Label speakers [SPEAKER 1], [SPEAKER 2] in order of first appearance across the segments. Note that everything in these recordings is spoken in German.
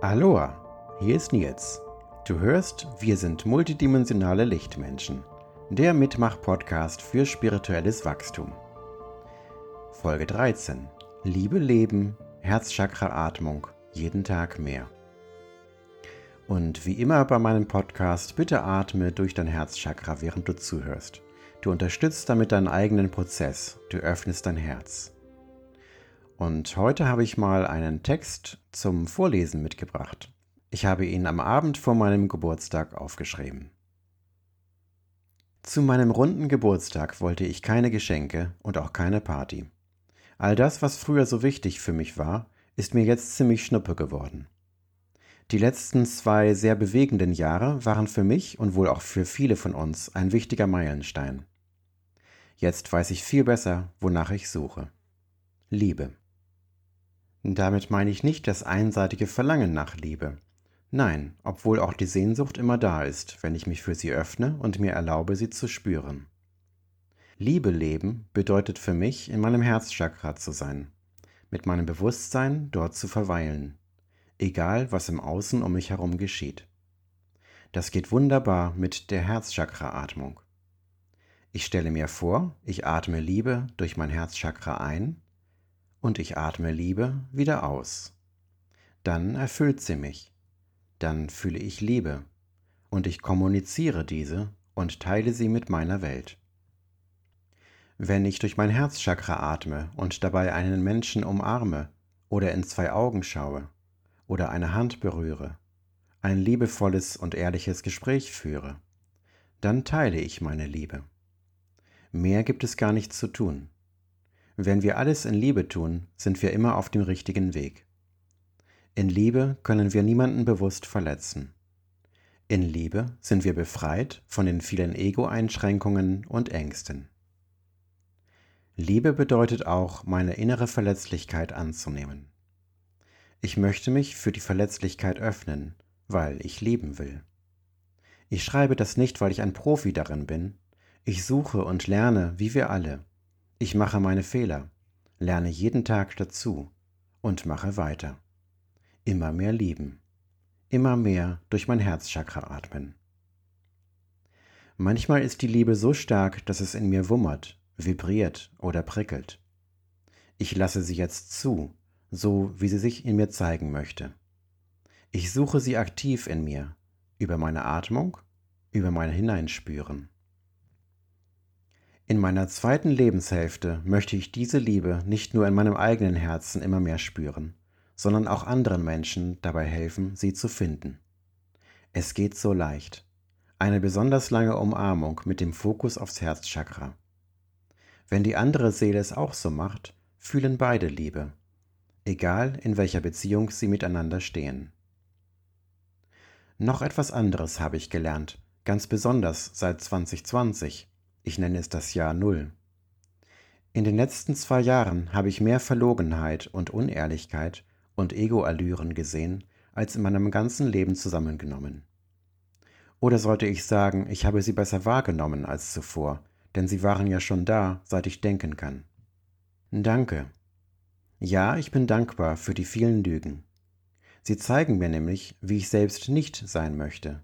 [SPEAKER 1] Aloha, hier ist Nils. Du hörst, wir sind multidimensionale Lichtmenschen. Der Mitmach-Podcast für spirituelles Wachstum. Folge 13. Liebe Leben, Herzchakra-Atmung, jeden Tag mehr. Und wie immer bei meinem Podcast, bitte atme durch dein Herzchakra, während du zuhörst. Du unterstützt damit deinen eigenen Prozess. Du öffnest dein Herz. Und heute habe ich mal einen Text zum Vorlesen mitgebracht. Ich habe ihn am Abend vor meinem Geburtstag aufgeschrieben. Zu meinem runden Geburtstag wollte ich keine Geschenke und auch keine Party. All das, was früher so wichtig für mich war, ist mir jetzt ziemlich schnuppe geworden. Die letzten zwei sehr bewegenden Jahre waren für mich und wohl auch für viele von uns ein wichtiger Meilenstein. Jetzt weiß ich viel besser, wonach ich suche. Liebe. Damit meine ich nicht das einseitige Verlangen nach Liebe. Nein, obwohl auch die Sehnsucht immer da ist, wenn ich mich für sie öffne und mir erlaube, sie zu spüren. Liebe leben bedeutet für mich, in meinem Herzchakra zu sein, mit meinem Bewusstsein dort zu verweilen, egal was im Außen um mich herum geschieht. Das geht wunderbar mit der Herzchakra-Atmung. Ich stelle mir vor, ich atme Liebe durch mein Herzchakra ein und ich atme Liebe wieder aus. Dann erfüllt sie mich. Dann fühle ich Liebe und ich kommuniziere diese und teile sie mit meiner Welt. Wenn ich durch mein Herzchakra atme und dabei einen Menschen umarme oder in zwei Augen schaue oder eine Hand berühre, ein liebevolles und ehrliches Gespräch führe, dann teile ich meine Liebe. Mehr gibt es gar nicht zu tun. Wenn wir alles in Liebe tun, sind wir immer auf dem richtigen Weg. In Liebe können wir niemanden bewusst verletzen. In Liebe sind wir befreit von den vielen Ego-Einschränkungen und Ängsten. Liebe bedeutet auch, meine innere Verletzlichkeit anzunehmen. Ich möchte mich für die Verletzlichkeit öffnen, weil ich lieben will. Ich schreibe das nicht, weil ich ein Profi darin bin. Ich suche und lerne, wie wir alle, ich mache meine Fehler, lerne jeden Tag dazu und mache weiter. Immer mehr lieben, immer mehr durch mein Herzchakra atmen. Manchmal ist die Liebe so stark, dass es in mir wummert, vibriert oder prickelt. Ich lasse sie jetzt zu, so wie sie sich in mir zeigen möchte. Ich suche sie aktiv in mir, über meine Atmung, über mein Hineinspüren. In meiner zweiten Lebenshälfte möchte ich diese Liebe nicht nur in meinem eigenen Herzen immer mehr spüren, sondern auch anderen Menschen dabei helfen, sie zu finden. Es geht so leicht. Eine besonders lange Umarmung mit dem Fokus aufs Herzchakra. Wenn die andere Seele es auch so macht, fühlen beide Liebe, egal in welcher Beziehung sie miteinander stehen. Noch etwas anderes habe ich gelernt, ganz besonders seit 2020 ich nenne es das Jahr Null. In den letzten zwei Jahren habe ich mehr Verlogenheit und Unehrlichkeit und Ego-Allüren gesehen, als in meinem ganzen Leben zusammengenommen. Oder sollte ich sagen, ich habe sie besser wahrgenommen als zuvor, denn sie waren ja schon da, seit ich denken kann. Danke. Ja, ich bin dankbar für die vielen Lügen. Sie zeigen mir nämlich, wie ich selbst nicht sein möchte.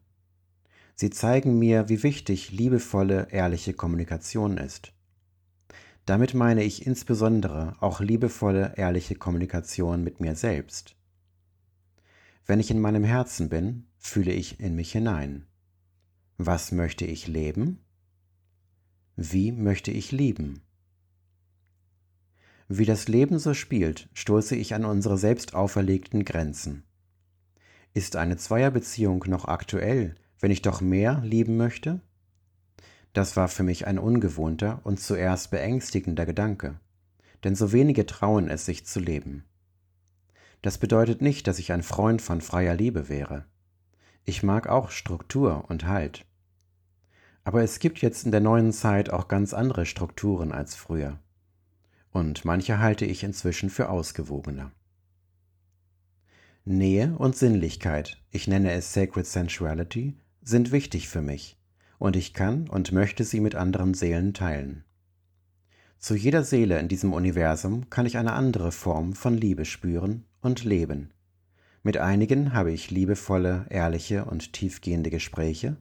[SPEAKER 1] Sie zeigen mir, wie wichtig liebevolle, ehrliche Kommunikation ist. Damit meine ich insbesondere auch liebevolle, ehrliche Kommunikation mit mir selbst. Wenn ich in meinem Herzen bin, fühle ich in mich hinein. Was möchte ich leben? Wie möchte ich lieben? Wie das Leben so spielt, stoße ich an unsere selbst auferlegten Grenzen. Ist eine Zweierbeziehung noch aktuell, wenn ich doch mehr lieben möchte? Das war für mich ein ungewohnter und zuerst beängstigender Gedanke, denn so wenige trauen es sich zu leben. Das bedeutet nicht, dass ich ein Freund von freier Liebe wäre. Ich mag auch Struktur und Halt. Aber es gibt jetzt in der neuen Zeit auch ganz andere Strukturen als früher. Und manche halte ich inzwischen für ausgewogener. Nähe und Sinnlichkeit, ich nenne es Sacred Sensuality, sind wichtig für mich und ich kann und möchte sie mit anderen Seelen teilen. Zu jeder Seele in diesem Universum kann ich eine andere Form von Liebe spüren und leben, Mit einigen habe ich liebevolle, ehrliche und tiefgehende Gespräche,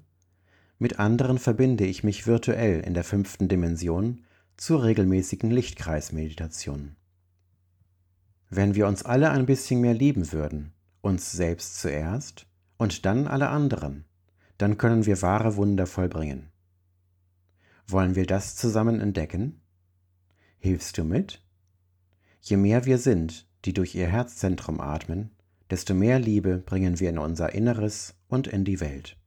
[SPEAKER 1] mit anderen verbinde ich mich virtuell in der fünften Dimension zur regelmäßigen Lichtkreismeditation. Wenn wir uns alle ein bisschen mehr lieben würden, uns selbst zuerst und dann alle anderen, dann können wir wahre Wunder vollbringen. Wollen wir das zusammen entdecken? Hilfst du mit? Je mehr wir sind, die durch ihr Herzzentrum atmen, desto mehr Liebe bringen wir in unser Inneres und in die Welt.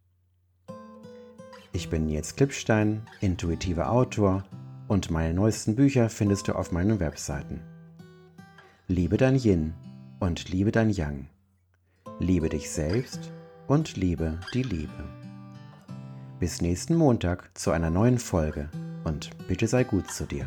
[SPEAKER 1] Ich bin Nils Klippstein, intuitiver Autor und meine neuesten Bücher findest du auf meinen Webseiten. Liebe dein Yin und liebe dein Yang. Liebe dich selbst und liebe die Liebe. Bis nächsten Montag zu einer neuen Folge und bitte sei gut zu dir.